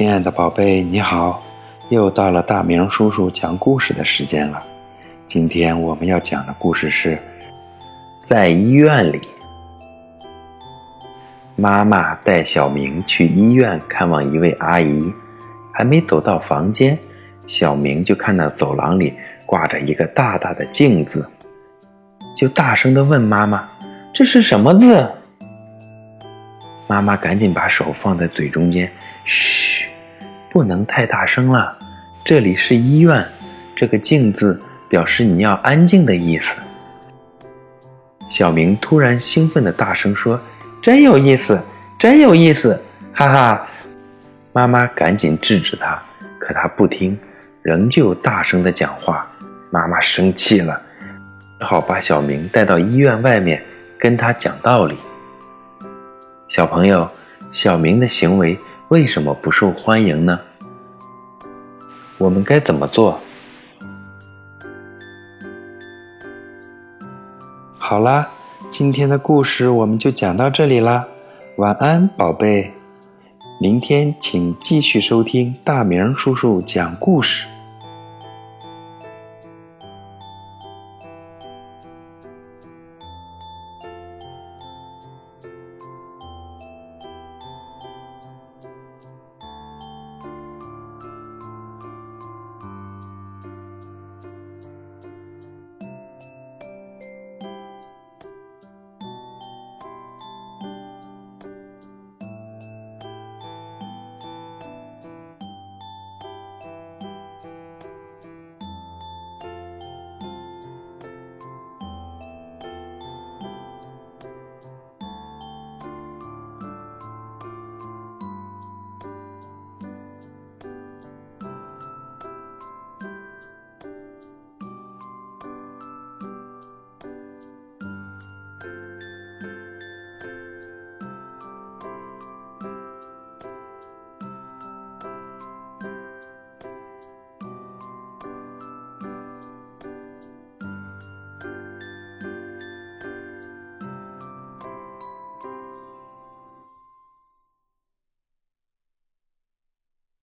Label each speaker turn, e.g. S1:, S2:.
S1: 亲爱的宝贝，你好！又到了大明叔叔讲故事的时间了。今天我们要讲的故事是在医院里。妈妈带小明去医院看望一位阿姨，还没走到房间，小明就看到走廊里挂着一个大大的镜子，就大声的问妈妈：“这是什么字？”妈妈赶紧把手放在嘴中间，嘘，不能太大声了。这里是医院，这个“静”字表示你要安静的意思。小明突然兴奋的大声说：“真有意思，真有意思，哈哈！”妈妈赶紧制止他，可他不听，仍旧大声的讲话。妈妈生气了，只好把小明带到医院外面，跟他讲道理。小朋友，小明的行为为什么不受欢迎呢？我们该怎么做？好啦，今天的故事我们就讲到这里啦，晚安，宝贝。明天请继续收听大明叔叔讲故事。